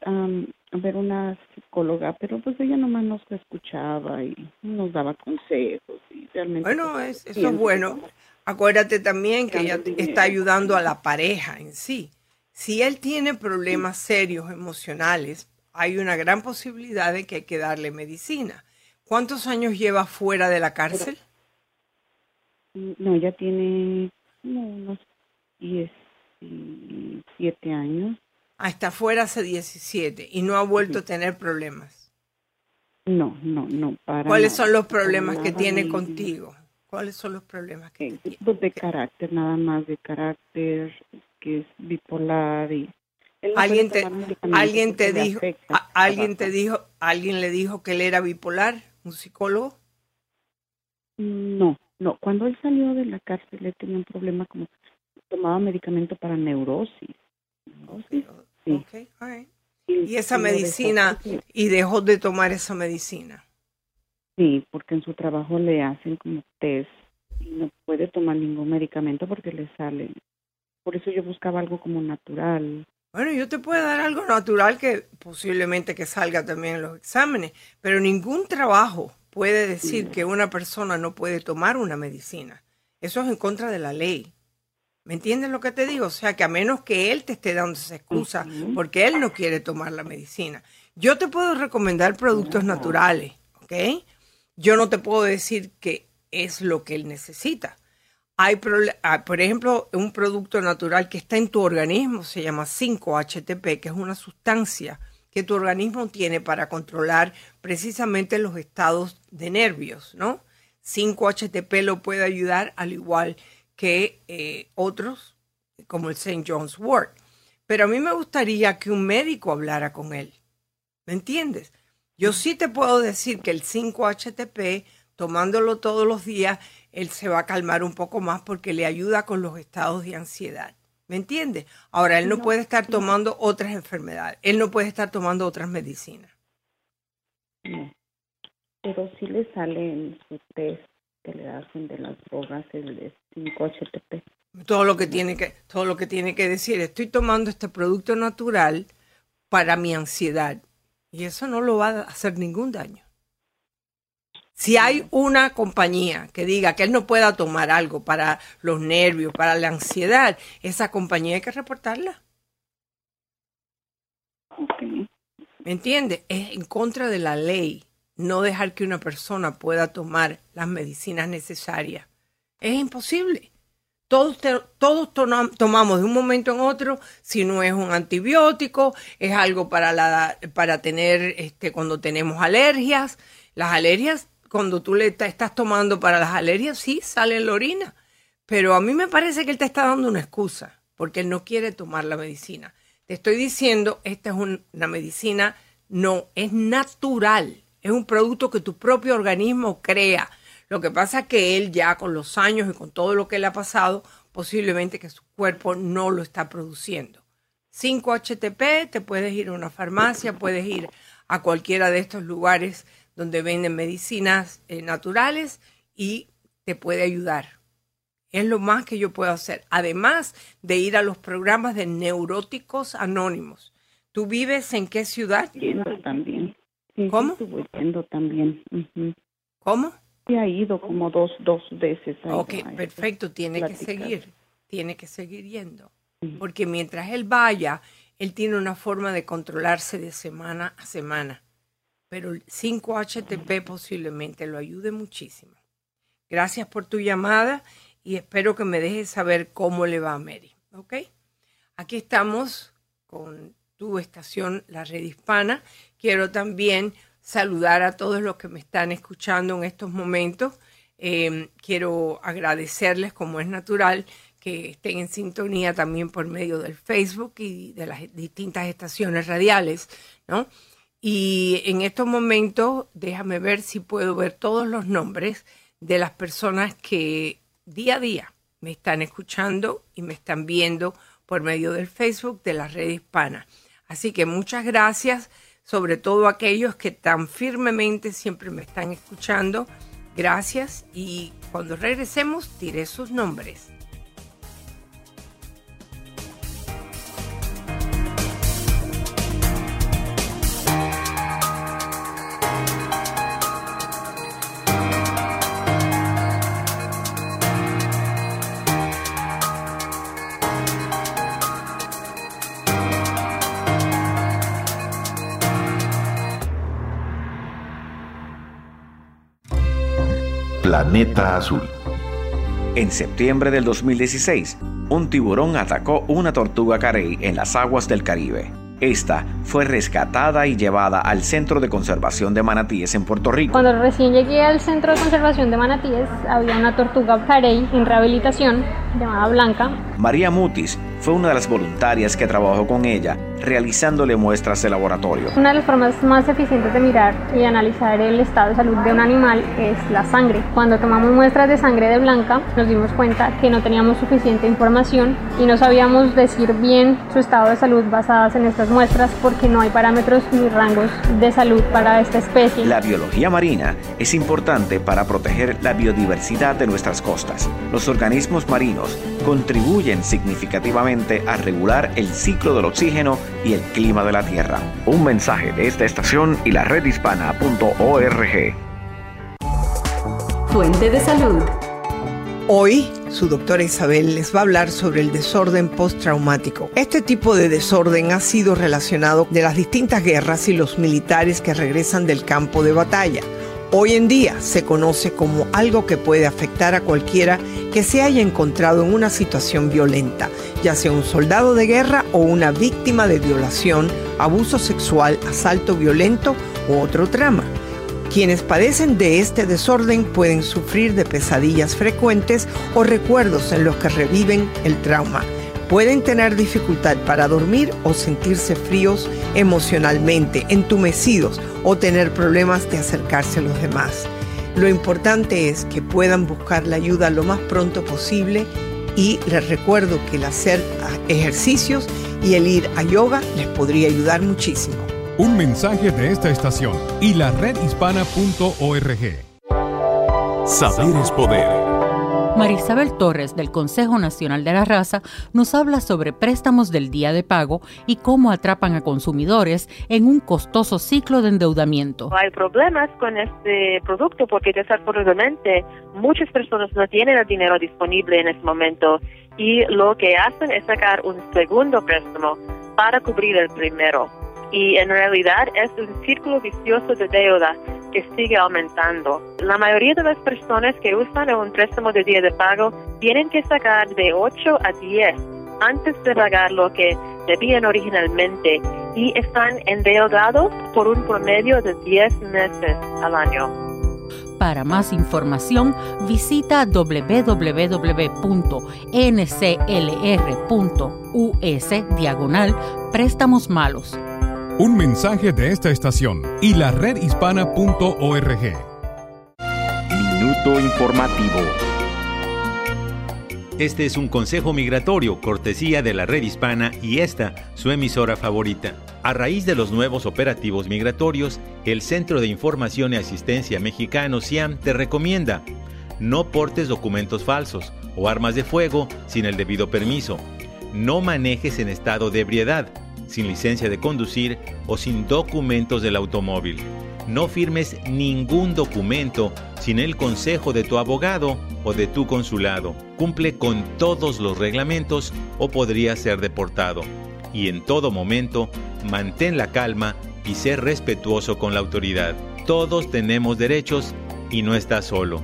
ver una psicóloga, pero pues ella nomás nos escuchaba y nos daba consejos y realmente... Bueno, pues, es, eso es bueno. Acuérdate también que ella está ayudando a la pareja en sí. Si él tiene problemas serios emocionales, hay una gran posibilidad de que hay que darle medicina. ¿Cuántos años lleva fuera de la cárcel? No, ella tiene como unos 17 años. Ah, está fuera hace 17 y no ha vuelto a tener problemas. No, no, no, para ¿Cuáles nada, son los problemas que tiene contigo? ¿Cuáles son los problemas que eh, pues de carácter, nada más de carácter, que es bipolar y no ¿Alguien te, alguien te dijo, afecta a- alguien te dijo, alguien le dijo que él era bipolar, un psicólogo? No, no. Cuando él salió de la cárcel, él tenía un problema como tomaba medicamento para neurosis. Neurosis, sí. Ok, all right. Y esa medicina, y dejó de tomar esa medicina. Sí, porque en su trabajo le hacen como test y no puede tomar ningún medicamento porque le sale. Por eso yo buscaba algo como natural. Bueno, yo te puedo dar algo natural que posiblemente que salga también en los exámenes, pero ningún trabajo puede decir que una persona no puede tomar una medicina. Eso es en contra de la ley. ¿Me entiendes lo que te digo? O sea, que a menos que él te esté dando esa excusa porque él no quiere tomar la medicina. Yo te puedo recomendar productos naturales, ¿ok? Yo no te puedo decir que es lo que él necesita. Hay, ah, por ejemplo, un producto natural que está en tu organismo, se llama 5-HTP, que es una sustancia que tu organismo tiene para controlar precisamente los estados de nervios, ¿no? 5-HTP lo puede ayudar al igual que eh, otros, como el St. John's Wort. Pero a mí me gustaría que un médico hablara con él. ¿Me entiendes? Yo sí te puedo decir que el 5-HTP, tomándolo todos los días, él se va a calmar un poco más porque le ayuda con los estados de ansiedad. ¿Me entiendes? Ahora, él no, No, puede estar no. tomando otras enfermedades. Él no puede estar tomando otras medicinas. No. Pero sí le sale en su test que le hacen de las drogas el de 5-HTP. Todo lo que tiene que, todo lo que tiene que decir, estoy tomando este producto natural para mi ansiedad. Y eso no lo va a hacer ningún daño. Si hay una compañía que diga que él no pueda tomar algo para los nervios, para la ansiedad, esa compañía hay que reportarla. ¿Me entiende? Es en contra de la ley no dejar que una persona pueda tomar las medicinas necesarias. Es imposible. Todos, todos tomamos de un momento en otro, si no es un antibiótico, es algo para, la, para tener este, cuando tenemos alergias. Las alergias, cuando tú le estás tomando para las alergias, sí, sale en la orina. Pero a mí me parece que él te está dando una excusa, porque él no quiere tomar la medicina. Te estoy diciendo, esta es un- una medicina, no, es natural. Es un producto que tu propio organismo crea. Lo que pasa es que él ya con los años y con todo lo que le ha pasado, posiblemente que su cuerpo no lo está produciendo. 5-HTP, te puedes ir a una farmacia, puedes ir a cualquiera de estos lugares donde venden medicinas eh, naturales y te puede ayudar. Es lo más que yo puedo hacer. Además de ir a los programas de neuróticos anónimos. ¿Tú vives en qué ciudad? También. Sí, ¿Cómo? estuve yendo también. ¿Cómo? Sí, ha ido como dos, dos veces. Ok, a estas perfecto, tiene que seguir, tiene que seguir yendo. Porque mientras él vaya, él tiene una forma de controlarse de semana a semana. Pero el 5-HTP posiblemente lo ayude muchísimo. Gracias por tu llamada y espero que me dejes saber cómo le va a Mary. ¿Ok? Aquí estamos con tu estación, la red hispana. Quiero también saludar a todos los que me están escuchando en estos momentos. Eh, quiero agradecerles, como es natural, que estén en sintonía también por medio del Facebook y de las distintas estaciones radiales, ¿no? Y en estos momentos, déjame ver si puedo ver todos los nombres de las personas que día a día me están escuchando y me están viendo por medio del Facebook de la red hispana. Así que muchas gracias, sobre todo aquellos que tan firmemente siempre me están escuchando. Gracias y cuando regresemos diré sus nombres. Planeta Azul. En septiembre del 2016, un tiburón atacó una tortuga carey en las aguas del Caribe. Esta fue rescatada y llevada al Centro de Conservación de Manatíes en Puerto Rico. Cuando recién llegué al Centro de Conservación de Manatíes, había una tortuga carey en rehabilitación llamada Blanca. María Mutis fue una de las voluntarias que trabajó con ella, realizándole muestras de laboratorio. Una de las formas más eficientes de mirar y analizar el estado de salud de un animal es la sangre. Cuando tomamos muestras de sangre de Blanca, nos dimos cuenta que no teníamos suficiente información y no sabíamos decir bien su estado de salud basadas en estas muestras porque no hay parámetros ni rangos de salud para esta especie. La biología marina es importante para proteger la biodiversidad de nuestras costas. Los organismos marinos contribuyen significativamente a regular el ciclo del oxígeno y el clima de la Tierra. Un mensaje de esta estación y la redhispana.org. Fuente de salud. Hoy, su doctora Isabel les va a hablar sobre el desorden postraumático. Este tipo de desorden ha sido relacionado de las distintas guerras y los militares que regresan del campo de batalla. Hoy en día se conoce como algo que puede afectar a cualquiera que se haya encontrado en una situación violenta, ya sea un soldado de guerra o una víctima de violación, abuso sexual, asalto violento u otro trama. Quienes padecen de este desorden pueden sufrir de pesadillas frecuentes o recuerdos en los que reviven el trauma. Pueden tener dificultad para dormir o sentirse fríos emocionalmente, entumecidos o tener problemas de acercarse a los demás. Lo importante es que puedan buscar la ayuda lo más pronto posible y les recuerdo que el hacer ejercicios y el ir a yoga les podría ayudar muchísimo. Un mensaje de esta estación y la redhispana.org. Saber es poder. Marisabel Torres del Consejo Nacional de la Raza nos habla sobre préstamos del día de pago y cómo atrapan a consumidores en un costoso ciclo de endeudamiento. Hay problemas con este producto porque desafortunadamente muchas personas no tienen el dinero disponible en este momento y lo que hacen es sacar un segundo préstamo para cubrir el primero. Y en realidad es un círculo vicioso de deuda que sigue aumentando. La mayoría de las personas que usan un préstamo de día de pago tienen que sacar de 8 a 10 antes de pagar lo que debían originalmente y están endeudados por un promedio de 10 meses al año. Para más información, visita www.nclr.us diagonal préstamos malos. Un mensaje de esta estación y la redhispana.org. Minuto informativo. Este es un consejo migratorio, cortesía de la red hispana y esta, su emisora favorita. A raíz de los nuevos operativos migratorios, el Centro de Información y Asistencia Mexicano CIAM te recomienda no portes documentos falsos o armas de fuego sin el debido permiso. No manejes en estado de ebriedad, sin licencia de conducir o sin documentos del automóvil. No firmes ningún documento sin el consejo de tu abogado o de tu consulado. Cumple con todos los reglamentos o podrías ser deportado. Y en todo momento, mantén la calma y sé respetuoso con la autoridad. Todos tenemos derechos y no estás solo.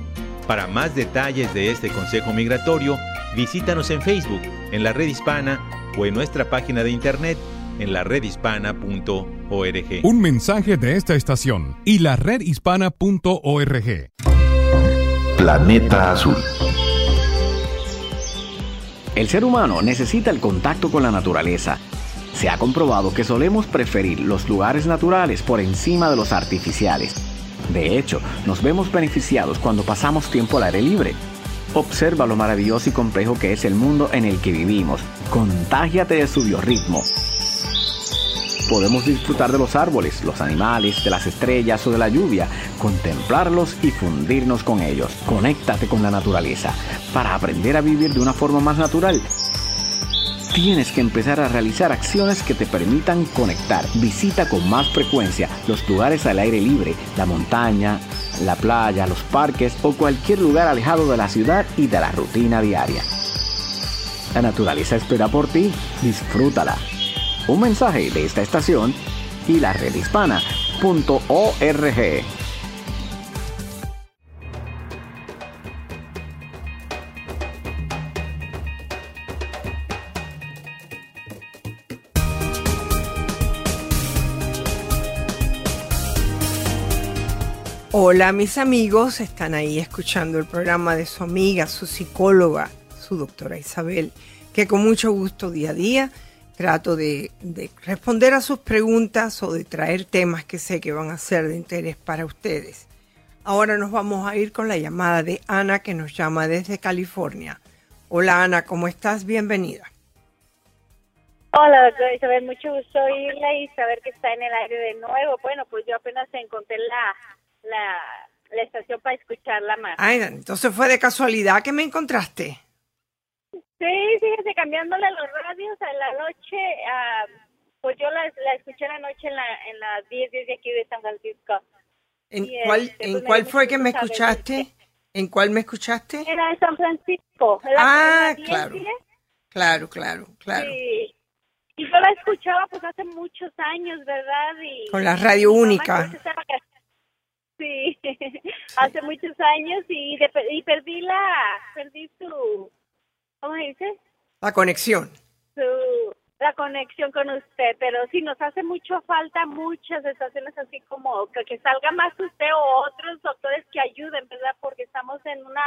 Para más detalles de este consejo migratorio, visítanos en Facebook, en la red hispana o en nuestra página de internet en la redhispana.org. Un mensaje de esta estación y la redhispana.org. Planeta Azul. El ser humano necesita el contacto con la naturaleza. Se ha comprobado que solemos preferir los lugares naturales por encima de los artificiales. De hecho, nos vemos beneficiados cuando pasamos tiempo al aire libre. Observa lo maravilloso y complejo que es el mundo en el que vivimos. Contágiate de su biorritmo. Podemos disfrutar de los árboles, los animales, de las estrellas o de la lluvia, contemplarlos y fundirnos con ellos. Conéctate con la naturaleza. Para aprender a vivir de una forma más natural, tienes que empezar a realizar acciones que te permitan conectar. Visita con más frecuencia los lugares al aire libre, la montaña, la playa, los parques o cualquier lugar alejado de la ciudad y de la rutina diaria. La naturaleza espera por ti. Disfrútala. Un mensaje de esta estación y la redhispana.org. Hola mis amigos, están ahí escuchando el programa de su amiga, su psicóloga, su doctora Isabel, que con mucho gusto día a día trato de, de responder a sus preguntas o de traer temas que sé que van a ser de interés para ustedes. Ahora nos vamos a ir con la llamada de Ana que nos llama desde California. Hola Ana, ¿cómo estás? Bienvenida. Hola, doctora Isabel, mucho gusto oírla y saber que está en el aire de nuevo. Bueno, pues yo apenas encontré la, la, la estación para escucharla más. Ay, entonces fue de casualidad que me encontraste. Sí, fíjese, cambiándole los radios a la noche, pues yo la, la escuché la noche en, la, en las 10, 10 de aquí de San Francisco. ¿En Y, cuál, este, en pues, me cuál fue que me escuchaste? ¿En cuál me escuchaste? Era de San Francisco. en la- Ah, en la 10, claro. 10. Claro, claro, claro. Sí. Y yo la escuchaba pues hace muchos años, ¿verdad? Y, Con la radio única. Sí, hace muchos años y, de- y perdí la, perdí su, ¿cómo se dice? La conexión. Su, la conexión con usted, pero sí nos hace mucho falta muchas estaciones así como que, que salga más usted o otros doctores que ayuden, ¿verdad? Porque estamos en una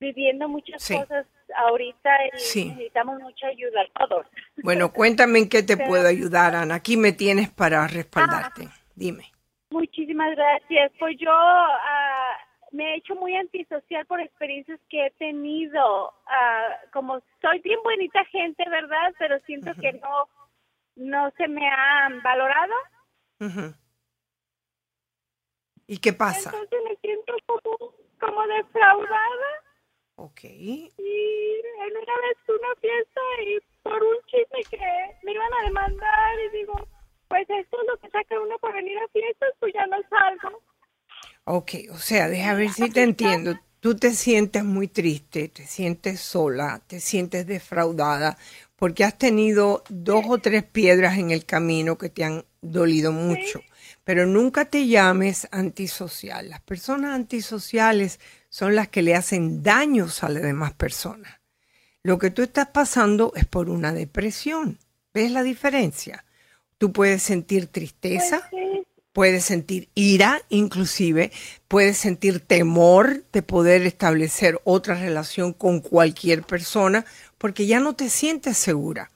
viviendo muchas Sí. cosas ahorita y Sí. necesitamos mucha ayuda todos. Bueno, cuéntame en qué te Pero- puedo ayudar, Ana. Aquí me tienes para respaldarte. Dime. Muchísimas gracias. Pues yo ah, me he hecho muy antisocial por experiencias que he tenido. Ah, como soy bien bonita gente, ¿verdad? Pero siento que no no se me han valorado. ¿Y qué pasa? Entonces me siento como, como defraudada. Ok. Y en una vez una fiesta y por un chisme que me iban a demandar y digo, pues esto es lo que saca uno por venir a fiestas, pues ya no salgo. Ok, o sea, deja ver si te entiendo. Tú te sientes muy triste, te sientes sola, te sientes defraudada, porque has tenido dos o tres piedras en el camino que te han dolido mucho. Pero nunca te llames antisocial. Las personas antisociales son las que le hacen daños a las demás personas. Lo que tú estás pasando es por una depresión. ¿Ves la diferencia? Tú puedes sentir tristeza, puedes sentir ira, inclusive, puedes sentir temor de poder establecer otra relación con cualquier persona porque ya no te sientes segura.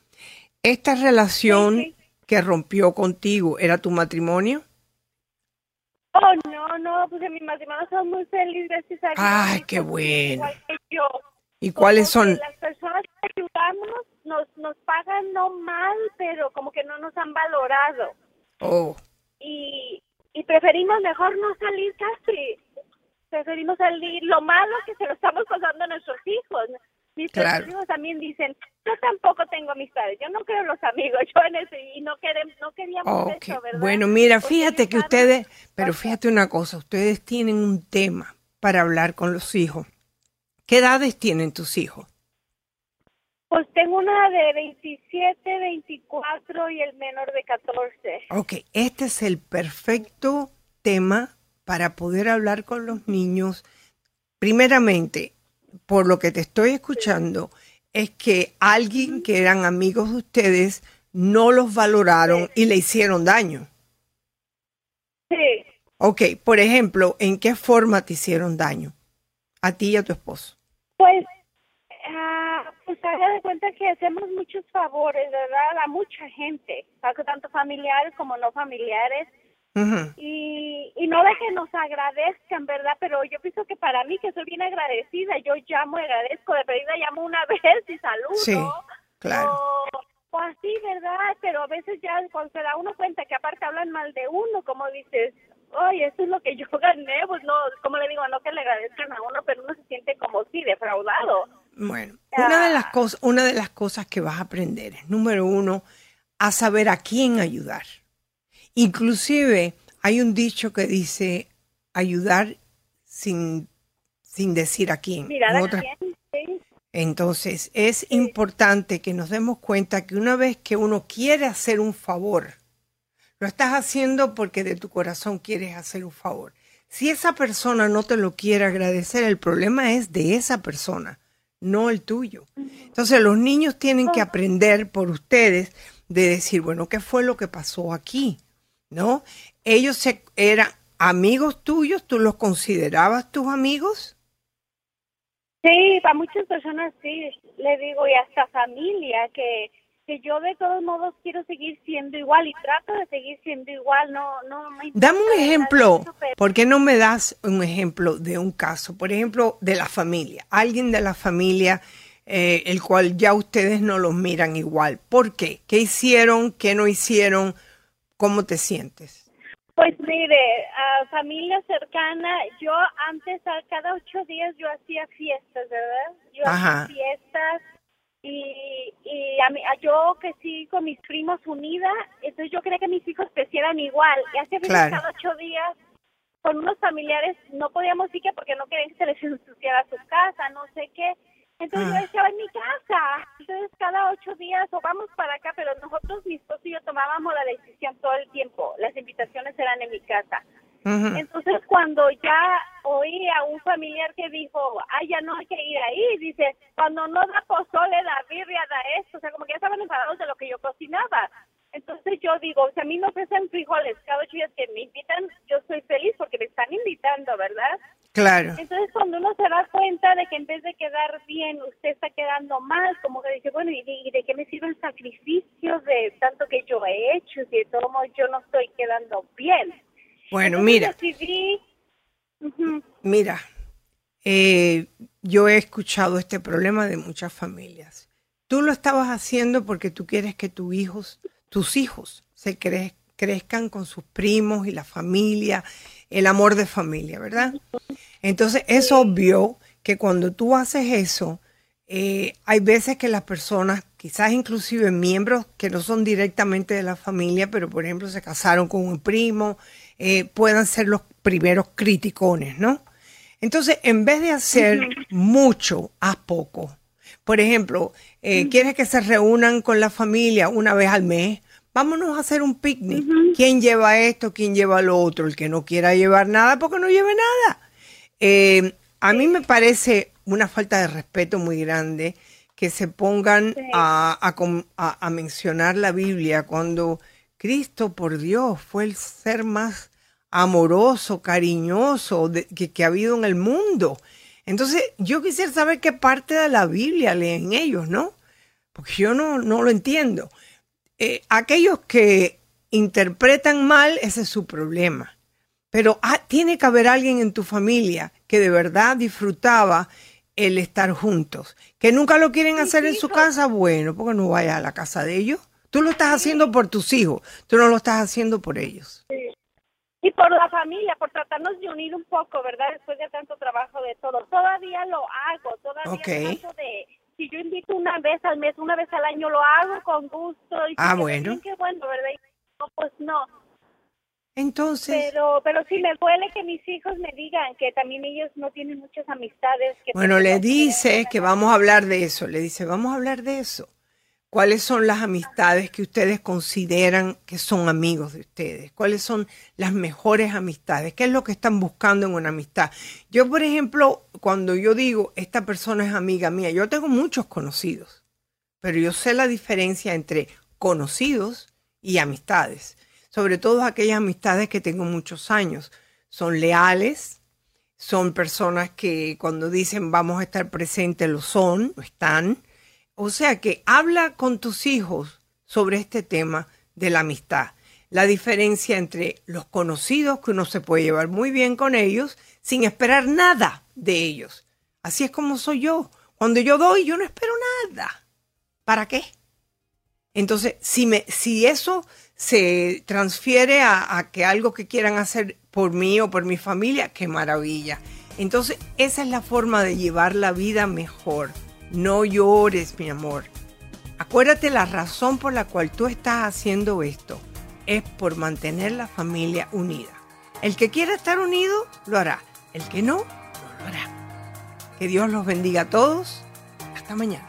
¿Esta relación que rompió contigo era tu matrimonio? Oh, no, no, pues en mi matrimonio somos muy felices, gracias a Dios. Ay, qué bueno. ¿Y cuáles son? Las personas que ayudamos nos, nos pagan no mal, pero como que no nos han valorado. Oh, Y, y preferimos mejor no salir casi. Preferimos salir. Lo malo que se lo estamos pasando a nuestros hijos. Mis Claro. hijos también dicen, yo tampoco tengo amistades, yo no creo en los amigos, yo en eso, y no, queremos, no queríamos eso, ¿verdad? Bueno, mira, Porque fíjate que ustedes, pero fíjate una cosa, ustedes tienen un tema para hablar con los hijos. ¿Qué edades tienen tus hijos? Pues tengo una de 27, 24 y el menor de 14. Ok, este es el perfecto tema para poder hablar con los niños. Primeramente, por lo que te estoy escuchando, es que alguien que eran amigos de ustedes no los valoraron y le hicieron daño. Sí, Ok, por ejemplo, ¿en qué forma te hicieron daño? A ti y a tu esposo. pues, pues haga de cuenta que hacemos muchos favores, ¿verdad? A mucha gente, tanto familiares como no familiares. Y, y no de que nos agradezcan, ¿verdad? Pero yo pienso que para mí, que soy bien agradecida, yo llamo y agradezco, de pedida llamo una vez y saludo. Sí, claro. O, o así, ¿verdad? Pero a veces ya cuando se da uno cuenta que aparte hablan mal de uno, como dices, oye, esto es lo que yo gané, pues no, como le digo, no que le agradezcan a uno, pero uno se siente como sí, defraudado. Bueno, una de las cosas, una de las cosas que vas a aprender es número uno, a saber a quién ayudar. Inclusive hay un dicho que dice ayudar sin, sin decir a quién. Mirar En a otras- quién, sí. Entonces, es importante que nos demos cuenta que una vez que uno quiere hacer un favor, lo estás haciendo porque de tu corazón quieres hacer un favor. Si esa persona no te lo quiere agradecer, el problema es de esa persona, no el tuyo. Entonces, los niños tienen que aprender por ustedes de decir, bueno, ¿qué fue lo que pasó aquí? ¿No? Ellos se, eran amigos tuyos, tú los considerabas tus amigos. Sí, para muchas personas sí, le digo, y hasta familia, que, que yo de todos modos quiero seguir siendo igual y trato de seguir siendo igual, no, no me Dame un ejemplo. eso, pero- ¿Por qué no me das un ejemplo de un caso? Por ejemplo, de la familia. Alguien de la familia, eh, el cual ya ustedes no los miran igual. ¿Por qué? ¿Qué hicieron? ¿Qué no hicieron? ¿Cómo te sientes? Pues mire, a familia cercana, yo antes a cada ocho días yo hacía fiestas, ¿verdad? Yo Ajá. hacía fiestas y, y a mí, a yo que sí con mis primos unida, entonces yo quería que mis hijos crecieran igual. Y fiestas Claro. ocho días con unos familiares, no podíamos ir que porque no querían que se les ensuciara su casa, no sé qué. Entonces Ah. yo estaba en mi casa. Entonces cada ocho días o vamos para acá, pero nosotros, mi esposo y yo tomábamos la decisión todo el tiempo. Las invitaciones eran en mi casa. Entonces cuando ya oí a un familiar que dijo, ay, ya no hay que ir ahí, dice, cuando no da pozole, da birria, da esto, o sea, como que ya estaban enfadados de lo que yo cocinaba. Entonces yo digo, si a mí me ofrecen frijoles cada ocho días que me invitan, yo soy feliz porque me están invitando, ¿verdad? Claro. Entonces, cuando uno se da cuenta de que en vez de quedar bien, usted está quedando mal, como que dice, bueno, ¿y de, y de qué me sirve el sacrificio de tanto que yo he hecho si de todo modo yo no estoy quedando bien? Bueno, mira. Mira, eh, yo he escuchado este problema de muchas familias. Tú lo estabas haciendo porque tú quieres que tus hijos, tus hijos se cre- crezcan con sus primos y la familia, el amor de familia, ¿verdad? Entonces es obvio que cuando tú haces eso, eh, hay veces que las personas, quizás inclusive miembros que no son directamente de la familia, pero por ejemplo se casaron con un primo, eh, puedan ser los primeros criticones, ¿no? Entonces, en vez de hacer mucho, haz poco. Por ejemplo, eh, quieres que se reúnan con la familia una vez al mes. Vámonos a hacer un picnic. ¿Quién lleva esto? ¿Quién lleva lo otro? El que no quiera llevar nada, porque no lleve nada. Eh, a mí me parece una falta de respeto muy grande que se pongan a, a com- a- a mencionar la Biblia cuando Cristo, por Dios, fue el ser más amoroso, cariñoso de- que, que ha habido en el mundo. Entonces, yo quisiera saber qué parte de la Biblia leen ellos, ¿no? Porque yo no, no lo entiendo. Eh, aquellos que interpretan mal, ese es su problema. Pero ah, tiene que haber alguien en tu familia que de verdad disfrutaba el estar juntos. Que nunca lo quieren hacer en su casa, bueno, porque no vayas a la casa de ellos. Tú lo estás haciendo por tus hijos, tú no lo estás haciendo por ellos. Sí. Y por la familia, por tratarnos de unir un poco, ¿verdad? Después de tanto trabajo de todo. Todavía lo hago, todavía Ok. trato de... Si yo invito una vez al mes, una vez al año, lo hago con gusto. Y Ah, bueno. Qué bueno, ¿verdad? Y no, pues no. Entonces, Pero, pero sí me duele que mis hijos me digan que también ellos no tienen muchas amistades. Que bueno, le dice que vamos a hablar de eso. Le dice, vamos a hablar de eso. ¿Cuáles son las amistades que ustedes consideran que son amigos de ustedes? ¿Cuáles son las mejores amistades? ¿Qué es lo que están buscando en una amistad? Yo, por ejemplo, cuando yo digo, esta persona es amiga mía, yo tengo muchos conocidos, pero yo sé la diferencia entre conocidos y amistades. Sobre todo aquellas amistades que tengo muchos años. Son leales, son personas que cuando dicen vamos a estar presentes lo son, lo están. O sea que habla con tus hijos sobre este tema de la amistad. La diferencia entre los conocidos, que uno se puede llevar muy bien con ellos, sin esperar nada de ellos. Así es como soy yo. Cuando yo doy, yo no espero nada. ¿Para qué? Entonces, si, me, si eso se transfiere a, que algo que quieran hacer por mí o por mi familia, qué maravilla. Entonces, esa es la forma de llevar la vida mejor. No llores, mi amor. Acuérdate la razón por la cual tú estás haciendo esto. Es por mantener la familia unida. El que quiera estar unido, lo hará. El que no, no lo hará. Que Dios los bendiga a todos. Hasta mañana.